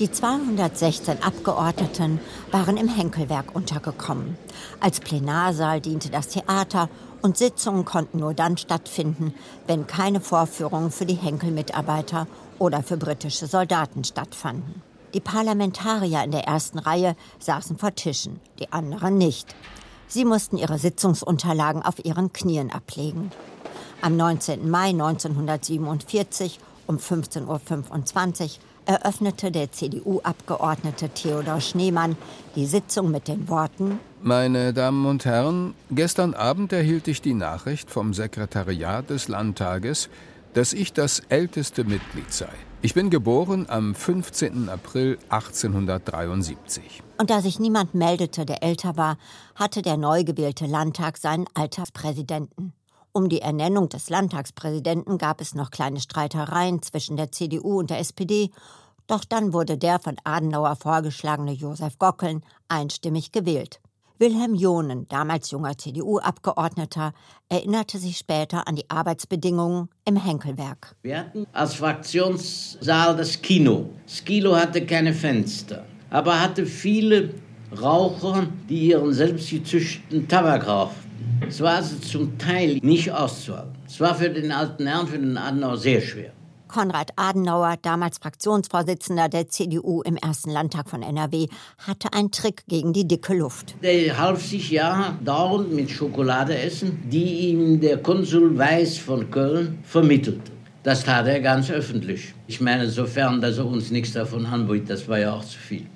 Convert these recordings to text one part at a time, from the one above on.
Die 216 Abgeordneten waren im Henkelwerk untergekommen. Als Plenarsaal diente das Theater und Sitzungen konnten nur dann stattfinden, wenn keine Vorführungen für die Henkel-Mitarbeiter oder für britische Soldaten stattfanden. Die Parlamentarier in der ersten Reihe saßen vor Tischen, die anderen nicht. Sie mussten ihre Sitzungsunterlagen auf ihren Knien ablegen. Am 19. Mai 1947 um 15.25 Uhr eröffnete der CDU-Abgeordnete Theodor Schneemann die Sitzung mit den Worten Meine Damen und Herren, gestern Abend erhielt ich die Nachricht vom Sekretariat des Landtages, dass ich das älteste Mitglied sei. Ich bin geboren am 15. April 1873. Und da sich niemand meldete, der älter war, hatte der neu gewählte Landtag seinen Alterspräsidenten. Um die Ernennung des Landtagspräsidenten gab es noch kleine Streitereien zwischen der CDU und der SPD, doch dann wurde der von Adenauer vorgeschlagene Josef Gockeln einstimmig gewählt. Wilhelm Johnen, damals junger CDU-Abgeordneter, erinnerte sich später an die Arbeitsbedingungen im Henkelwerk. Wir hatten als Fraktionssaal das Kino. Das Kino hatte keine Fenster, aber hatte viele Raucher, die ihren selbstgezüchteten Tabak rauchten. Es war also zum Teil nicht auszuhalten. Es war für den alten Herrn, für den Adenauer sehr schwer. Konrad Adenauer, damals Fraktionsvorsitzender der CDU im ersten Landtag von NRW, hatte einen Trick gegen die dicke Luft. Der half sich ja dauernd mit Schokolade essen, die ihm der Konsul Weiß von Köln vermittelte. Das tat er ganz öffentlich. Ich meine, sofern, dass er uns nichts davon anbietet, das war ja auch zu viel.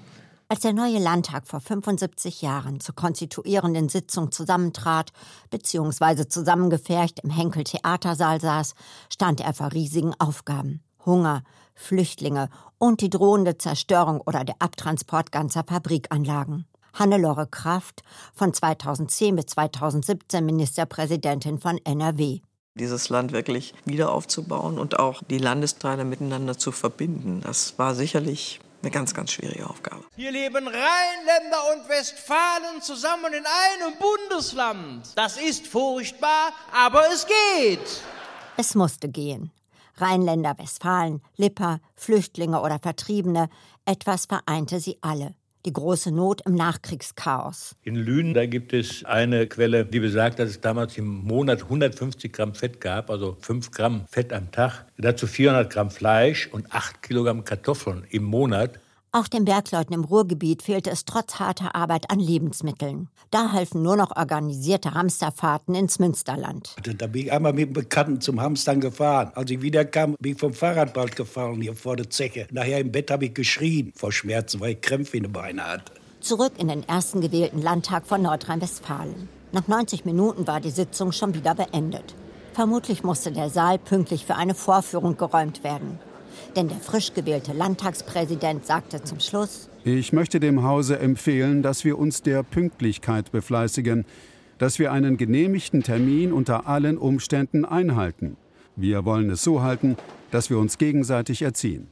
Als der neue Landtag vor 75 Jahren zur konstituierenden Sitzung zusammentrat bzw. zusammengefercht im Henkel Theatersaal saß, stand er vor riesigen Aufgaben. Hunger, Flüchtlinge und die drohende Zerstörung oder der Abtransport ganzer Fabrikanlagen. Hannelore Kraft, von 2010 bis 2017 Ministerpräsidentin von NRW dieses Land wirklich wieder aufzubauen und auch die Landesteile miteinander zu verbinden. Das war sicherlich eine ganz, ganz schwierige Aufgabe. Hier leben Rheinländer und Westfalen zusammen in einem Bundesland. Das ist furchtbar, aber es geht. Es musste gehen. Rheinländer, Westfalen, Lipper, Flüchtlinge oder Vertriebene, etwas vereinte sie alle die große Not im Nachkriegschaos. In Lünen, da gibt es eine Quelle, die besagt, dass es damals im Monat 150 Gramm Fett gab, also 5 Gramm Fett am Tag, dazu 400 Gramm Fleisch und 8 Kilogramm Kartoffeln im Monat. Auch den Bergleuten im Ruhrgebiet fehlte es trotz harter Arbeit an Lebensmitteln. Da halfen nur noch organisierte Hamsterfahrten ins Münsterland. Da bin ich einmal mit einem Bekannten zum Hamstern gefahren. Als ich wiederkam, bin ich vom Fahrrad bald gefallen hier vor der Zeche. Nachher im Bett habe ich geschrien vor Schmerzen, weil ich Krämpfe in den Beinen hatte. Zurück in den ersten gewählten Landtag von Nordrhein-Westfalen. Nach 90 Minuten war die Sitzung schon wieder beendet. Vermutlich musste der Saal pünktlich für eine Vorführung geräumt werden. Denn der frisch gewählte Landtagspräsident sagte zum Schluss, ich möchte dem Hause empfehlen, dass wir uns der Pünktlichkeit befleißigen, dass wir einen genehmigten Termin unter allen Umständen einhalten. Wir wollen es so halten, dass wir uns gegenseitig erziehen.